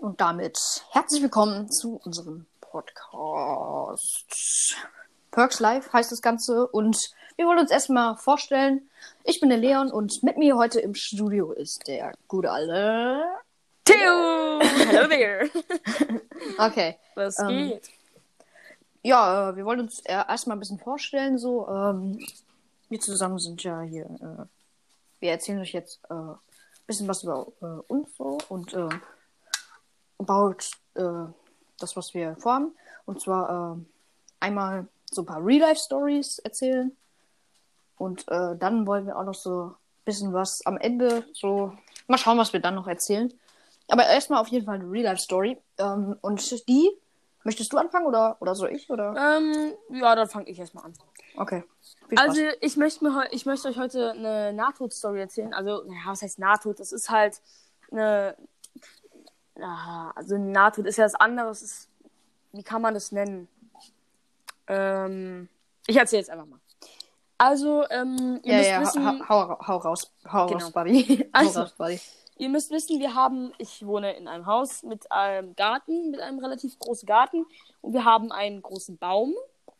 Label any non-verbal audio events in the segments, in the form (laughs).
Und damit herzlich willkommen zu unserem Podcast. Perks Live heißt das Ganze und wir wollen uns erstmal vorstellen. Ich bin der Leon und mit mir heute im Studio ist der gute alte Theo! Hello there! (laughs) Okay. Was Ähm, geht? Ja, äh, wir wollen uns äh, erstmal ein bisschen vorstellen. So, ähm, wir zusammen sind ja hier. Äh, wir erzählen euch jetzt äh, ein bisschen was über äh, uns so und äh, about äh, das, was wir vorhaben. Und zwar äh, einmal so ein paar Real-Life-Stories erzählen. Und äh, dann wollen wir auch noch so ein bisschen was am Ende so. Mal schauen, was wir dann noch erzählen. Aber erstmal auf jeden Fall eine Real-Life-Story. Ähm, und die. Möchtest du anfangen oder, oder soll ich? Oder? Ähm, ja, dann fange ich erstmal an. Okay. Also, ich möchte, mir ich möchte euch heute eine Nahtod-Story erzählen. Also, naja, was heißt Nahtod? Das ist halt eine. Ah, also, Nahtod ist ja was anderes. Ist, wie kann man das nennen? Ähm, ich erzähle jetzt einfach mal. Also, ähm, ihr ja, müsst ja, wissen. hau, hau, hau raus. Hau Genau. raus, Buddy. (laughs) Also, raus, Buddy. Ihr müsst wissen, wir haben, ich wohne in einem Haus mit einem Garten, mit einem relativ großen Garten und wir haben einen großen Baum,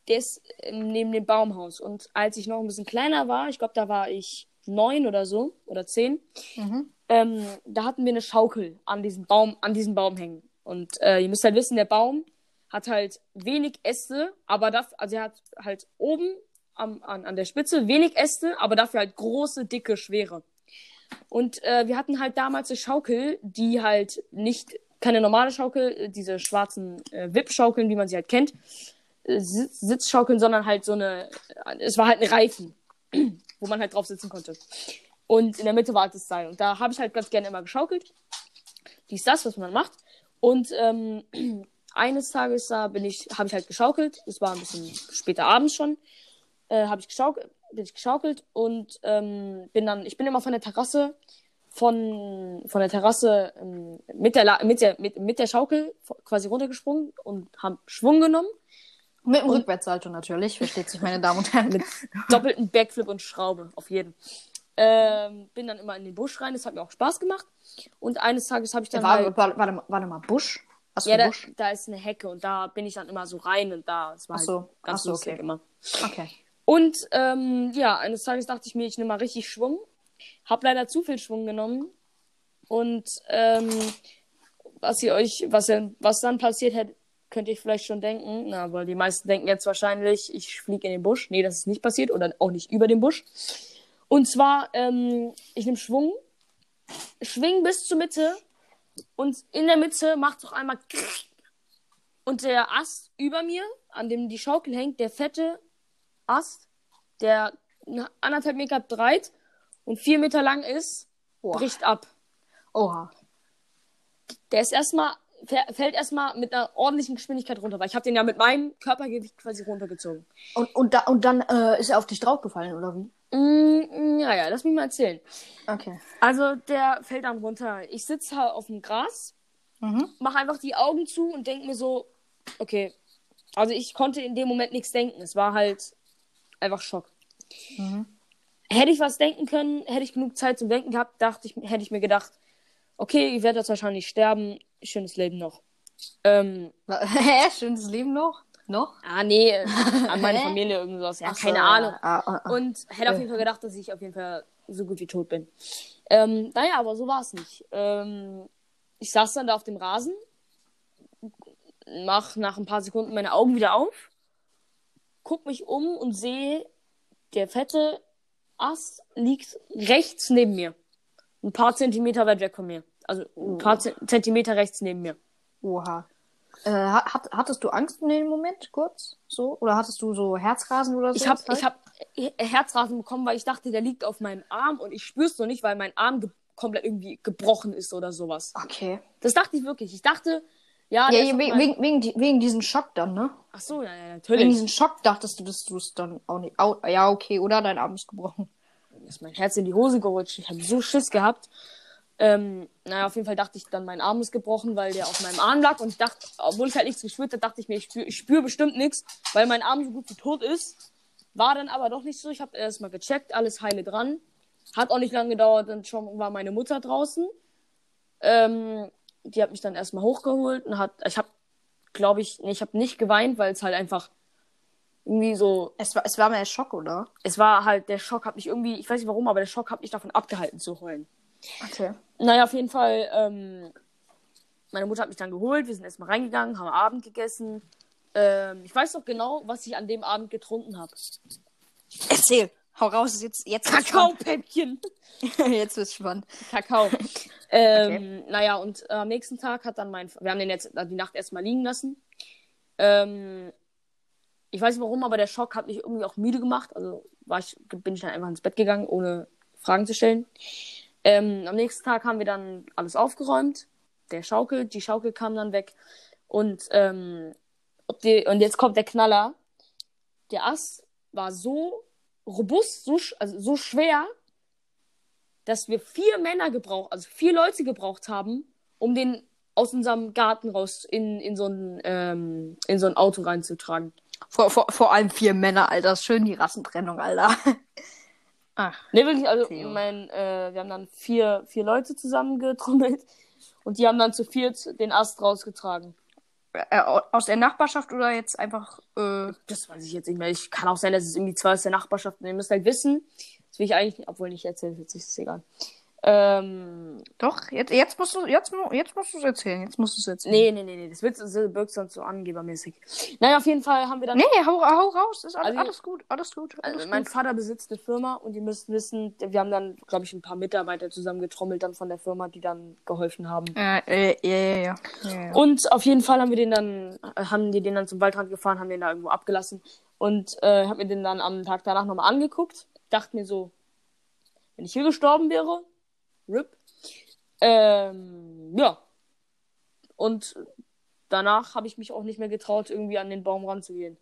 der ist ähm, neben dem Baumhaus. Und als ich noch ein bisschen kleiner war, ich glaube, da war ich neun oder so oder zehn, Mhm. Ähm, da hatten wir eine Schaukel an diesem Baum, an diesem Baum hängen. Und äh, ihr müsst halt wissen, der Baum hat halt wenig Äste, aber dafür, also er hat halt oben am, an, an der Spitze wenig Äste, aber dafür halt große, dicke, schwere. Und äh, wir hatten halt damals eine Schaukel, die halt nicht keine normale Schaukel, diese schwarzen äh, Wippschaukeln, wie man sie halt kennt, äh, Sitz, Sitzschaukeln, sondern halt so eine, äh, es war halt ein Reifen, wo man halt drauf sitzen konnte. Und in der Mitte war das Seil. Und da habe ich halt ganz gerne immer geschaukelt. Dies, das, was man macht. Und ähm, (clears throat) eines Tages da bin ich, habe ich halt geschaukelt. Es war ein bisschen später abends schon. Äh, habe ich geschaukelt, bin ich geschaukelt und ähm, bin dann, ich bin immer von der Terrasse, von, von der Terrasse ähm, mit, der, La- mit, der, mit, mit der Schaukel quasi runtergesprungen und habe Schwung genommen. Mit dem Rückwärtssalto natürlich, versteht sich, meine Damen und Herren. Mit doppelten Backflip und Schraube, auf jeden. Ähm, bin dann immer in den Busch rein, das hat mir auch Spaß gemacht. Und eines Tages habe ich dann Warte, halt, warte, warte, mal- warte mal, Busch? Für ja, da, Busch? da ist eine Hecke und da bin ich dann immer so rein und da, es war Ach so, halt ganz ach so, lustig okay. immer. Okay. Und ähm, ja, eines Tages dachte ich mir, ich nehme mal richtig Schwung. Hab leider zu viel Schwung genommen. Und ähm, was ihr euch, was, ihr- was dann passiert hätte, könnt ihr vielleicht schon denken. Na, weil die meisten denken jetzt wahrscheinlich, ich fliege in den Busch. Nee, das ist nicht passiert oder auch nicht über den Busch. Und zwar, ähm, ich nehme Schwung, schwing bis zur Mitte und in der Mitte macht doch einmal und der Ast über mir, an dem die Schaukel hängt, der fette Ast, der anderthalb Meter breit und vier Meter lang ist, Boah. bricht ab. Oha. Der ist erstmal, fä- fällt erstmal mit einer ordentlichen Geschwindigkeit runter, weil ich habe den ja mit meinem Körpergewicht quasi runtergezogen. Und, und, da, und dann äh, ist er auf dich draufgefallen, oder wie? Mm, ja, ja, lass mich mal erzählen. Okay. Also der fällt dann runter. Ich sitze halt auf dem Gras, Mhm. mache einfach die Augen zu und denke mir so, okay. Also ich konnte in dem Moment nichts denken. Es war halt einfach Schock. Mhm. Hätte ich was denken können, hätte ich genug Zeit zum Denken gehabt, dachte ich, hätte ich mir gedacht, okay, ich werde jetzt wahrscheinlich sterben, schönes Leben noch. Ähm, (laughs) Hä? Schönes Leben noch? Noch? ah, nee, an meine? (laughs) Familie irgendwas. Ja, Ach so, keine ja. Ahnung. Ah, ah, ah. Und hätte auf jeden Fall gedacht, dass ich auf jeden Fall so gut wie tot bin. Ähm, naja, aber so war es nicht. Ähm, ich saß dann da auf dem Rasen, mach nach ein paar Sekunden meine Augen wieder auf, guck mich um und sehe, der fette Ast liegt rechts neben mir. Ein paar Zentimeter weit weg von mir. Also ein paar Ze- Zentimeter rechts neben mir. Oha. Äh, hat, hattest du Angst in dem Moment kurz? So? Oder hattest du so Herzrasen oder so? Ich habe halt? ich hab Herzrasen bekommen, weil ich dachte, der liegt auf meinem Arm und ich spür's noch nicht, weil mein Arm komplett irgendwie gebrochen ist oder sowas. Okay. Das dachte ich wirklich. Ich dachte, ja, Ja, ja wegen, mein- wegen, wegen, die- wegen diesem Schock dann, ne? Ach so, ja, ja, Wegen natürlich. diesem Schock dachtest du, dass du es dann auch nicht. Au, ja, okay, oder dein Arm ist gebrochen. ist mein Herz in die Hose gerutscht. Ich habe so Schiss gehabt. Ähm, naja, auf jeden Fall dachte ich dann, mein Arm ist gebrochen, weil der auf meinem Arm lag. Und ich dachte, obwohl ich halt nichts gespürt habe, dachte ich mir, ich spüre spür bestimmt nichts, weil mein Arm so gut wie tot ist. War dann aber doch nicht so. Ich habe erst mal gecheckt, alles heile dran. Hat auch nicht lange gedauert, dann schon war meine Mutter draußen. Ähm, die hat mich dann erstmal hochgeholt und hat, ich habe, glaube ich, nee, ich habe nicht geweint, weil es halt einfach irgendwie so, Es war, es war mehr Schock, oder? es war halt, der Schock hat mich irgendwie, ich weiß nicht warum, aber der Schock hat mich davon abgehalten zu heulen. Okay. Naja, auf jeden Fall, ähm, meine Mutter hat mich dann geholt, wir sind erstmal reingegangen, haben Abend gegessen. Ähm, ich weiß noch genau, was ich an dem Abend getrunken habe. Erzähl. Hau raus, jetzt, jetzt Kakaopäppchen. (laughs) jetzt wird's spannend. Kakao. ähm, Naja, und äh, am nächsten Tag hat dann mein, wir haben den jetzt die Nacht erstmal liegen lassen. Ähm, ich weiß nicht warum, aber der Schock hat mich irgendwie auch müde gemacht. Also war ich, bin ich dann einfach ins Bett gegangen, ohne Fragen zu stellen. Ähm, am nächsten Tag haben wir dann alles aufgeräumt. Der Schaukel, die Schaukel kam dann weg. Und, ähm, ob die, und jetzt kommt der Knaller. Der Ast war so robust, so, also so schwer, dass wir vier Männer gebraucht, also vier Leute gebraucht haben, um den aus unserem Garten raus in, in, so ein, ähm, in so ein Auto reinzutragen. Vor, vor, vor allem vier Männer, Alter. Schön die Rassentrennung, Alter. (laughs) Ach. Ne, wirklich, also Theo. mein, äh, wir haben dann vier, vier Leute zusammengetrommelt (laughs) und die haben dann zu viert den Ast rausgetragen. Äh, aus der Nachbarschaft oder jetzt einfach. Äh, Das weiß ich jetzt nicht mehr. Ich kann auch sein, dass es irgendwie zwei aus der Nachbarschaft. Ihr müsst halt wissen. Das will ich eigentlich, obwohl nicht erzählen, jetzt ist es egal. Ähm, doch, jetzt, jetzt musst du jetzt, jetzt musst du es erzählen. Jetzt musst du es erzählen. nee, nee, nee, nee, das wird das wirkt sonst so angebermäßig. Naja, auf jeden Fall haben wir dann. Nee, hau, hau raus. Ist alles, Also- alles gut, alles gut. Alles Also mein gut. Vater besitzt eine Firma und ihr müsst wissen, wir haben dann, glaube ich, ein paar Mitarbeiter zusammengetrommelt dann von der Firma, die dann geholfen haben. Äh, äh, ja, ja, ja. ja, ja. Und auf jeden Fall haben wir den dann, äh, haben die den dann zum Waldrand gefahren, haben den da irgendwo abgelassen und äh, hab mir den dann am Tag danach nochmal angeguckt. Dachte mir so, wenn ich hier gestorben wäre, RIP. Ähm, ja. Und danach habe ich mich auch nicht mehr getraut, irgendwie an den Baum ranzugehen.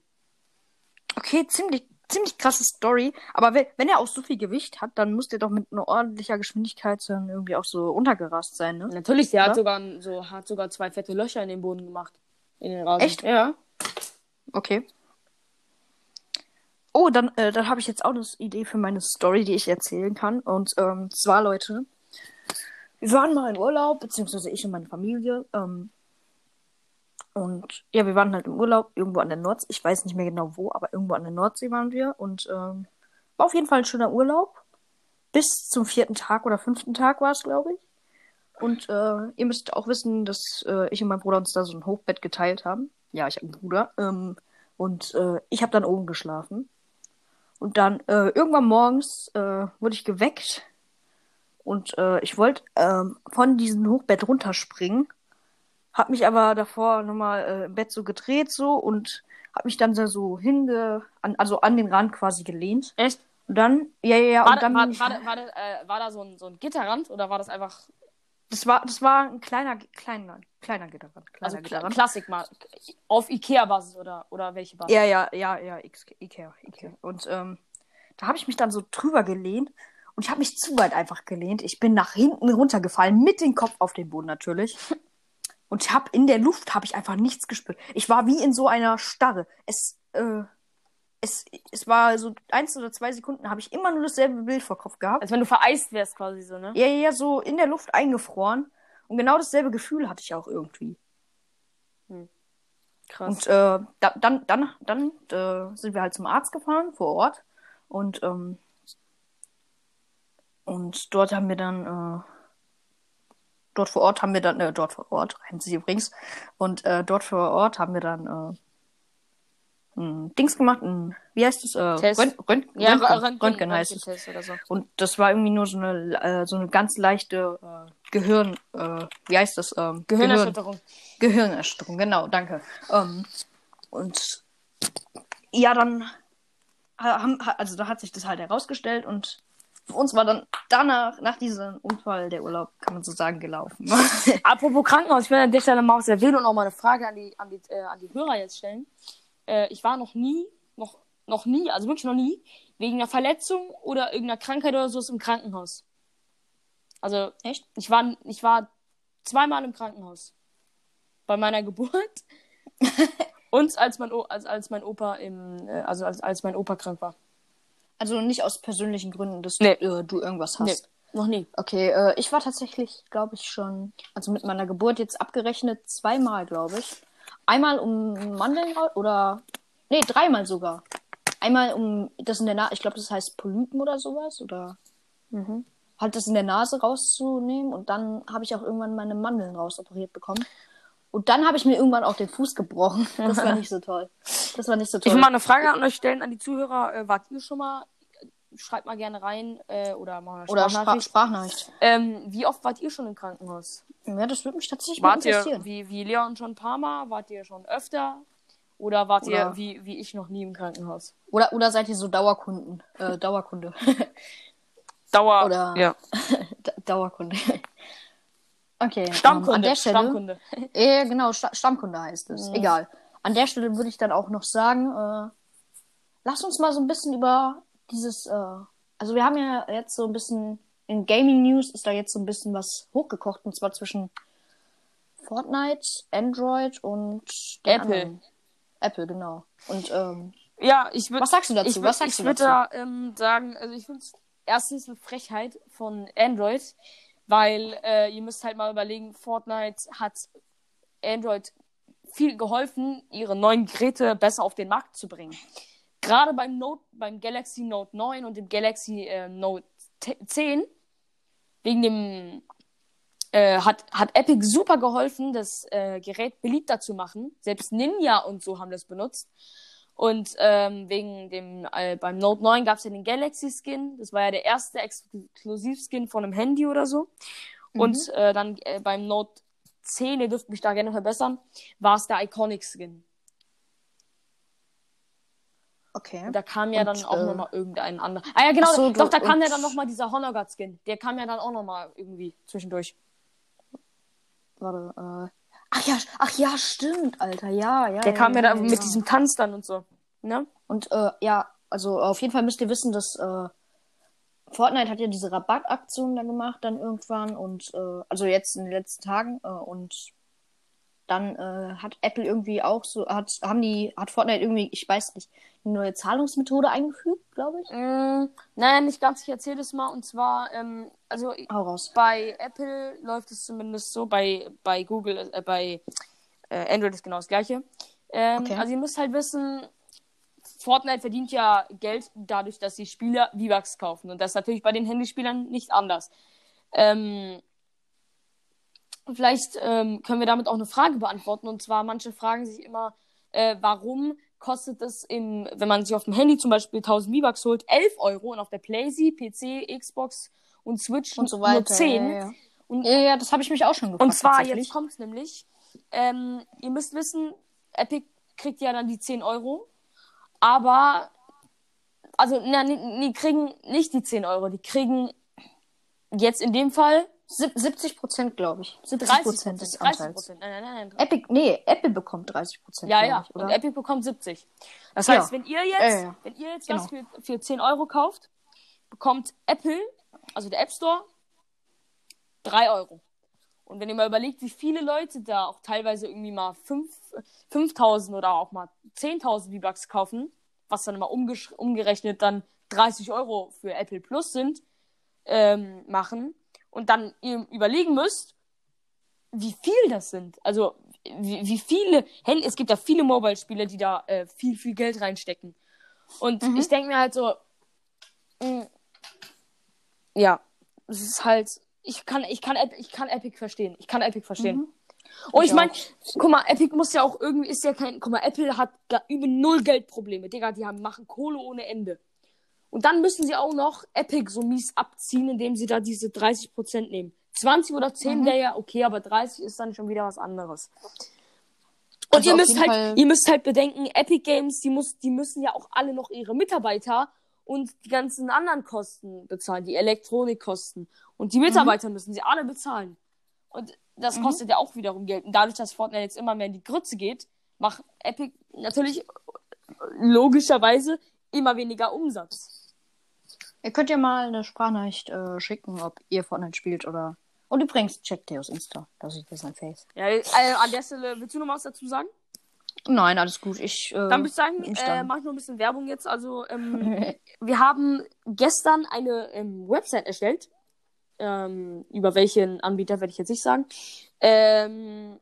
Okay, ziemlich, ziemlich krasse Story. Aber wenn, wenn er auch so viel Gewicht hat, dann muss der doch mit einer ordentlicher Geschwindigkeit dann irgendwie auch so untergerast sein, ne? Natürlich, der hat sogar, so, hat sogar zwei fette Löcher in den Boden gemacht. In den Rasen. Echt? Ja. Okay. Oh, dann, äh, dann habe ich jetzt auch eine Idee für meine Story, die ich erzählen kann. Und ähm, zwar, Leute, wir waren mal in Urlaub, beziehungsweise ich und meine Familie. Ähm, und ja, wir waren halt im Urlaub irgendwo an der Nordsee. Ich weiß nicht mehr genau wo, aber irgendwo an der Nordsee waren wir. Und ähm, war auf jeden Fall ein schöner Urlaub. Bis zum vierten Tag oder fünften Tag war es, glaube ich. Und äh, ihr müsst auch wissen, dass äh, ich und mein Bruder uns da so ein Hochbett geteilt haben. Ja, ich habe einen Bruder. Ähm, und äh, ich habe dann oben geschlafen. Und dann äh, irgendwann morgens äh, wurde ich geweckt. Und äh, ich wollte ähm, von diesem Hochbett runterspringen. Hab mich aber davor nochmal äh, im Bett so gedreht so und hab mich dann so- hinge... An, also an den Rand quasi gelehnt. Echt? Und dann... Ja, ja, ja. War, und dann da, war, ich, war, war, äh, war da so ein, so ein Gitterrand oder war das einfach das, war, das war ein kleiner, kleiner, kleiner Gitterrand. Kleiner also Gitterrand. Klassik mal auf Ikea-Basis oder, oder welche Basis? Ja, ja, ja, ja, Ikea, Ikea. Und ähm, da habe ich mich dann so drüber gelehnt und ich habe mich zu weit einfach gelehnt. Ich bin nach hinten runtergefallen, mit dem Kopf auf den Boden natürlich. (laughs) Und ich habe in der Luft habe ich einfach nichts gespürt. Ich war wie in so einer Starre. Es, äh, es, es war so eins oder zwei Sekunden, habe ich immer nur dasselbe Bild vor Kopf gehabt. Als wenn du vereist wärst quasi so, ne? Ja, ja, ja, so in der Luft eingefroren. Und genau dasselbe Gefühl hatte ich auch irgendwie. Krass. Und äh, da, dann, dann, dann äh, sind wir halt zum Arzt gefahren vor Ort und ähm, und dort haben wir dann äh, dort vor Ort haben wir dann äh, dort vor Ort reimt sich übrigens und äh, dort vor Ort haben wir dann äh, ein Dings gemacht, ein, wie heißt das? Äh, Test. Rönt, Rönt, ja, Röntgen, Röntgen, Röntgen heißt es. So. Und das war irgendwie nur so eine äh, so eine ganz leichte äh, Gehirn, äh, wie heißt das? Ähm, Gehirn, Gehirnerschütterung. Gehirnerschütterung, genau, danke. Ähm, und ja, dann ha- haben, ha- also da hat sich das halt herausgestellt und für uns war dann danach, nach diesem Unfall, der Urlaub, kann man so sagen, gelaufen. (laughs) Apropos Krankenhaus, ich will an der Stelle mal was erwähnen und auch mal eine Frage an die, an die, äh, an die Hörer jetzt stellen. Äh, ich war noch nie, noch, noch nie, also wirklich noch nie, wegen einer Verletzung oder irgendeiner Krankheit oder so im Krankenhaus. Also, Echt? Ich war, ich war zweimal im Krankenhaus. Bei meiner Geburt. (laughs) und als mein, o als, als mein Opa im, äh, also als, als mein Opa krank war. Also nicht aus persönlichen Gründen, dass Nee. äh, du irgendwas hast. Nee. Noch nie. Okay, äh, ich war tatsächlich, glaube ich, schon, also mit meiner Geburt jetzt abgerechnet zweimal, glaube ich. Einmal um Mandeln oder, nee, dreimal sogar. Einmal um das in der Nase, ich glaube, das heißt Polypen oder sowas, oder Mhm. halt das in der Nase rauszunehmen und dann habe ich auch irgendwann meine Mandeln rausoperiert bekommen. Und dann habe ich mir irgendwann auch den Fuß gebrochen. (laughs) Das war (laughs) nicht so toll. Das war nicht so Ich toll. will mal eine Frage an euch stellen, an die Zuhörer. Äh, wart ihr schon mal? Schreibt mal gerne rein äh, oder mal eine oder Spra Sprachnachricht. Sprachnachricht. Ähm, wie oft wart ihr schon im Krankenhaus? Ja, das würde mich tatsächlich mal Wart ihr interessieren. wie, wie Leon schon ein paar Mal? Wart ihr schon öfter? Oder wart ihr Oder- wie, wie ich noch nie im Krankenhaus? Oder, oder seid ihr so Dauerkunden? Äh, Dauerkunde. (laughs) Dauer. Oder- Ja. (laughs) Da- Dauerkunde. (laughs) Okay. ähm, Stammkunde. an der Stelle, Stammkunde. Äh, genau, Sta Stammkunde heißt es. Egal. An der Stelle würde ich dann auch noch sagen, äh, lass uns mal so ein bisschen über dieses, äh, also wir haben ja jetzt so ein bisschen, in Gaming News ist da jetzt so ein bisschen was hochgekocht, und zwar zwischen Fortnite, Android und Apple. anderen. Apple, genau. Und ähm, Ja, ich würde. was sagst du dazu? Ich, würd- was sagst ich du würde dazu? da ähm, sagen, also ich finde es erstens eine Frechheit von Android, weil äh, ihr müsst halt mal überlegen, Fortnite hat Android viel geholfen, ihre neuen Geräte besser auf den Markt zu bringen. Gerade beim Note, beim Galaxy Note 9 und dem Galaxy äh, Note 10, wegen dem äh, hat, hat Epic super geholfen, das äh, Gerät beliebter zu machen. Selbst Ninja und so haben das benutzt. Und ähm, wegen dem, äh, beim Note 9 gab es ja den Galaxy Skin. Das war ja der erste Exklusivskin von einem Handy oder so. Und äh, dann äh, beim Note 10, ihr dürft mich da gerne verbessern, war es der Iconic Skin. Okay. Und da kam ja Und, dann auch äh, nochmal irgendein anderer. Ah ja, genau, so, doch, da kam ja dann nochmal dieser Honorgard Skin. Der kam ja dann auch nochmal irgendwie zwischendurch. Warte, äh. Ach ja, ach ja, stimmt, Alter, ja, ja. Der ja, kam ja, ja, dann ja. mit diesem Tanz dann und so. Ne? Und äh, ja, also auf jeden Fall müsst ihr wissen, dass äh, Fortnite hat ja diese Rabattaktion dann gemacht, dann irgendwann und äh, also jetzt in den letzten Tagen äh, und dann äh, hat Apple irgendwie auch so, hat, haben die, hat Fortnite irgendwie, ich weiß nicht, eine neue Zahlungsmethode eingefügt, glaube ich. Mm, nein, nicht ganz. Ich erzähle das mal. Und zwar, ähm, also bei Apple läuft es zumindest so, bei, bei Google, äh, bei äh, Android ist genau das gleiche. Ähm, Okay. Also ihr müsst halt wissen, Fortnite verdient ja Geld dadurch, dass die Spieler V-Bucks kaufen. Und das ist natürlich bei den Handyspielern nicht anders. Ähm, vielleicht ähm, können wir damit auch eine Frage beantworten. Und zwar, manche fragen sich immer, äh, warum kostet es, im, wenn man sich auf dem Handy zum Beispiel 1000 V-Bucks holt, 11 Euro und auf der PlayStation, PC, Xbox und Switch Und so nur weiter. 10. Ja, ja. Und ja, ja, das habe ich mich auch schon gefragt. und zwar, jetzt kommt's nämlich. Ähm, ihr müsst wissen, Epic kriegt ja dann die 10 Euro. Aber, also, na, die, kriegen nicht die 10 Euro. Die kriegen jetzt in dem Fall Sieb- 70 Prozent, glaube ich. 70 30 Prozent des 30 Anteils. Nein, nein, nein, nein. Epic, nee, Apple bekommt 30 Prozent. Ja, ja. Ich, Und oder? Epic bekommt 70. Das Ja. heißt, wenn ihr jetzt, ja, ja. wenn ihr jetzt Genau. was für, für 10 Euro kauft, bekommt Apple, also der App Store, 3 Euro. Und wenn ihr mal überlegt, wie viele Leute da auch teilweise irgendwie mal 5, 5000 oder auch mal 10.000 V-Bucks kaufen, was dann immer umgesch- umgerechnet dann 30 Euro für Apple Plus sind, ähm, machen und dann ihr überlegen müsst, wie viel das sind. Also, wie, wie viele Handy, es gibt ja viele Mobile-Spieler, die da äh, viel, viel Geld reinstecken. Und Mhm. ich denke mir halt so, mh, ja, es ist halt, ich kann, ich kann, ich kann Epic verstehen. Ich kann Epic verstehen. Mhm. Und Ich ich meine, guck mal, Epic muss ja auch irgendwie, ist ja kein, guck mal, Apple hat da über null Geldprobleme. Digga, die haben, machen Kohle ohne Ende. Und dann müssen sie auch noch Epic so mies abziehen, indem sie da diese 30% nehmen. 20 oder 10 Mhm. wäre ja okay, aber 30 ist dann schon wieder was anderes. Und Also ihr müsst halt, Fall- ihr müsst halt bedenken, Epic Games, die muss, die müssen ja auch alle noch ihre Mitarbeiter und die ganzen anderen Kosten bezahlen, die Elektronikkosten. Und die Mitarbeiter müssen sie alle bezahlen. Und das Mhm. kostet ja auch wiederum Geld. Und dadurch, dass Fortnite jetzt immer mehr in die Grütze geht, macht Epic natürlich logischerweise immer weniger Umsatz. Ihr könnt ja mal eine Sprachnachricht äh, schicken, ob ihr Fortnite spielt oder. Und übrigens, checkt Theos Insta. Da sieht ihr sein Face. Ja, äh, an der Stelle, willst du noch was dazu sagen? Nein, alles gut. Ich. Äh, Dann würde ich sagen, äh, mache ich noch ein bisschen Werbung jetzt. Also, ähm, (laughs) wir haben gestern eine ähm, Website erstellt. Ähm, über welchen Anbieter werde ich jetzt nicht sagen. Ähm,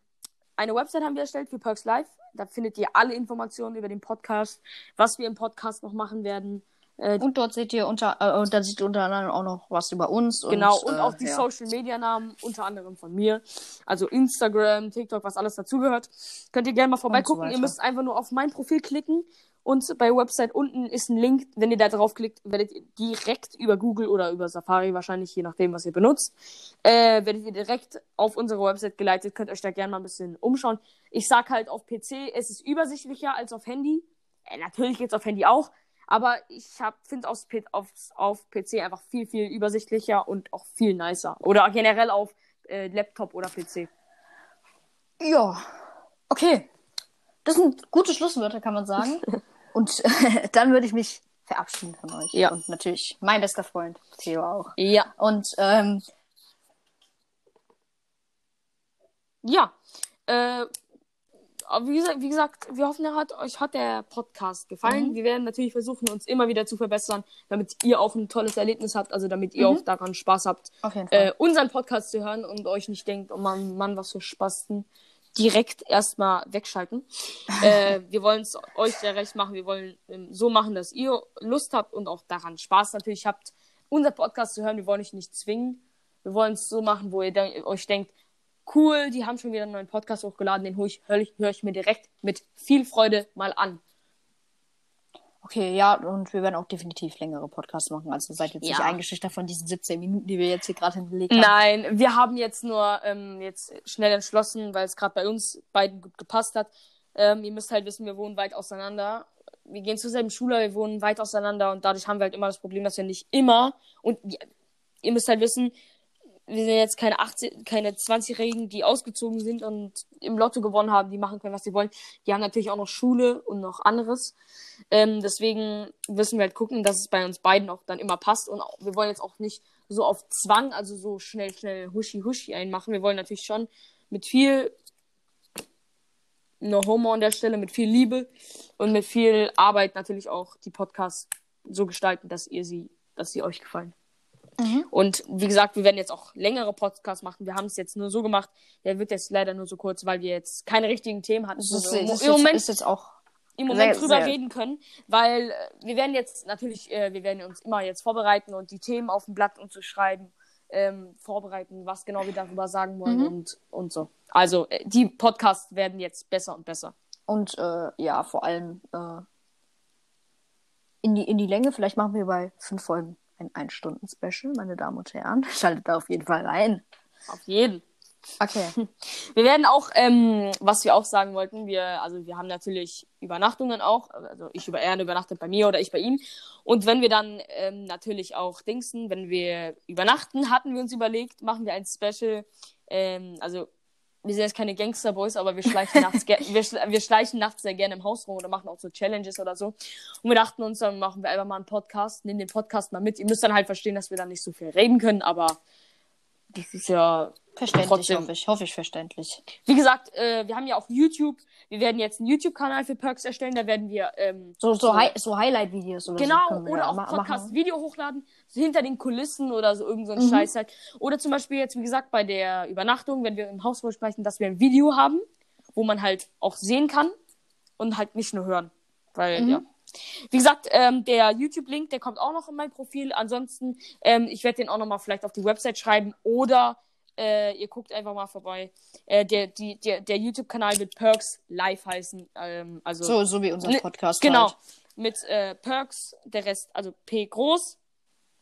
eine Website haben wir erstellt für Perks Live. Da findet ihr alle Informationen über den Podcast, was wir im Podcast noch machen werden. Äh, Und dort seht ihr unter, äh, und da seht ihr unter anderem auch noch was über uns. genau, und äh, auch die ja. Social Media Namen, unter anderem von mir. Also Instagram, TikTok, was alles dazugehört. Könnt ihr gerne mal vorbeigucken. ihr weiter. müsst einfach nur auf mein Profil klicken. Und bei Website unten ist ein Link. Wenn ihr da drauf klickt, werdet ihr direkt über Google oder über Safari wahrscheinlich, je nachdem, was ihr benutzt, äh, werdet ihr direkt auf unsere Website geleitet. Könnt euch da gerne mal ein bisschen umschauen. Ich sag halt auf PC, es ist übersichtlicher als auf Handy. Äh, natürlich geht's auf Handy auch. Aber ich finde auf, auf, auf PC einfach viel, viel übersichtlicher und auch viel nicer. Oder generell auf äh, Laptop oder PC. Ja. Okay. Das sind gute Schlusswörter, kann man sagen. (laughs) Und äh, dann würde ich mich verabschieden von euch. Ja. Und natürlich mein bester Freund, Theo auch. Ja. Und ähm, Ja. Äh, aber wie gesagt, wie gesagt, wir hoffen, er hat, euch hat der Podcast gefallen. Mhm. Wir werden natürlich versuchen, uns immer wieder zu verbessern, damit ihr auch ein tolles Erlebnis habt, also damit ihr Mhm. auch daran Spaß habt, äh, unseren Podcast zu hören und euch nicht denkt, oh Mann, Mann, was für Spasten. Direkt erstmal wegschalten. (laughs) äh, wir wollen es euch sehr recht machen. Wir wollen ähm, so machen, dass ihr Lust habt und auch daran Spaß natürlich habt, unser Podcast zu hören. Wir wollen euch nicht zwingen. Wir wollen es so machen, wo ihr de euch denkt, cool, die haben schon wieder einen neuen Podcast hochgeladen, den höre ich, hör ich, hör ich mir direkt mit viel Freude mal an. Okay, ja, und wir werden auch definitiv längere Podcasts machen. Also seid jetzt nicht Ja. eingeschüchtert von diesen 17 Minuten, die wir jetzt hier gerade hingelegt haben. Nein, wir haben jetzt nur ähm, jetzt schnell entschlossen, weil es gerade bei uns beiden gut gepasst hat. Ähm, ihr müsst halt wissen, wir wohnen weit auseinander. Wir gehen zur selben Schule, wir wohnen weit auseinander und dadurch haben wir halt immer das Problem, dass wir nicht immer und ihr müsst halt wissen, wir sind jetzt keine 18, keine 20-Jährigen, die ausgezogen sind und im Lotto gewonnen haben, die machen können, was sie wollen. Die haben natürlich auch noch Schule und noch anderes. Ähm, deswegen müssen wir halt gucken, dass es bei uns beiden auch dann immer passt. Und auch, wir wollen jetzt auch nicht so auf Zwang, also so schnell, schnell Huschi Huschi einmachen. Wir wollen natürlich schon mit viel No Homo an der Stelle, mit viel Liebe und mit viel Arbeit natürlich auch die Podcasts so gestalten, dass ihr sie, dass sie euch gefallen. Mhm. Und wie gesagt, wir werden jetzt auch längere Podcasts machen. Wir haben es jetzt nur so gemacht. Der wird jetzt leider nur so kurz, weil wir jetzt keine richtigen Themen hatten. Das ist, wir das im Moment jetzt, ist jetzt auch. im Moment Sehr, drüber sehr. reden können, weil äh, wir werden jetzt natürlich, äh, wir werden uns immer jetzt vorbereiten und die Themen auf dem Blatt und zu schreiben, ähm, vorbereiten, was genau wir darüber sagen wollen Mhm. und, und so. Also äh, die Podcasts werden jetzt besser und besser. Und äh, ja, vor allem äh, in, die, in die Länge. Vielleicht machen wir bei fünf Folgen ein Ein-Stunden-Special, meine Damen und Herren. (laughs) Schaltet da auf jeden Fall rein. Auf jeden. Okay. (laughs) Wir werden auch, ähm, was wir auch sagen wollten, wir, also wir haben natürlich Übernachtungen auch, also ich über er übernachtet bei mir oder ich bei ihm. Und wenn wir dann ähm, natürlich auch Dingsen, wenn wir übernachten, hatten wir uns überlegt, machen wir ein Special, ähm, also wir sind jetzt keine Gangsterboys, aber wir schleichen nachts, wir, schle wir schleichen nachts sehr gerne im Haus rum oder machen auch so Challenges oder so. Und wir dachten uns, dann machen wir einfach mal einen Podcast, nehmen den Podcast mal mit. Ihr müsst dann halt verstehen, dass wir dann nicht so viel reden können, aber das ist ja Verständlich, Trotzdem. hoffe ich. Hoffe ich verständlich. wie gesagt, äh, wir haben ja auch YouTube. Wir werden jetzt einen YouTube-Kanal für Perks erstellen. Da werden wir ähm, So, so, Hi so Highlight-Videos oder so. genau können wir oder ja auch Podcast-Video hochladen, so hinter den Kulissen oder so irgend so ein Mhm. Scheiß halt. Oder zum Beispiel jetzt wie gesagt bei der Übernachtung, wenn wir im Haus sprechen, dass wir ein Video haben, wo man halt auch sehen kann und halt nicht nur hören, weil Mhm. ja. Wie gesagt, ähm, der YouTube-Link, der kommt auch noch in mein Profil. Ansonsten, ähm, ich werde den auch noch mal vielleicht auf die Website schreiben oder äh, ihr guckt einfach mal vorbei. Äh, der die, der, der YouTube-Kanal wird Perks Live heißen. Ähm, also So, so wie unser Podcast. Genau. Halt. Mit äh, Perks, der Rest, also P groß,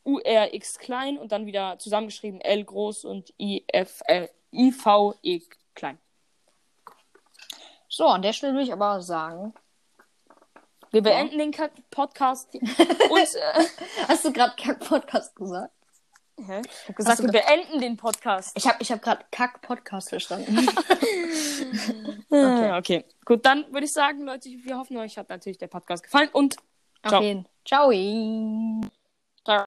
URX klein und dann wieder zusammengeschrieben L groß und IF, äh, IVE klein. So, an der Stelle würde ich aber sagen. Wir beenden den Ka- Podcast und äh, (laughs) Hast du gerade Kack-Podcast gesagt? Hä? ich hab gesagt, wir beenden den Podcast. Ich habe ich hab gerade Kack-Podcast verstanden. (laughs) Okay. okay, gut, dann würde ich sagen, Leute, wir hoffen, euch hat natürlich der Podcast gefallen und Auf Ciao. jeden. Ciao.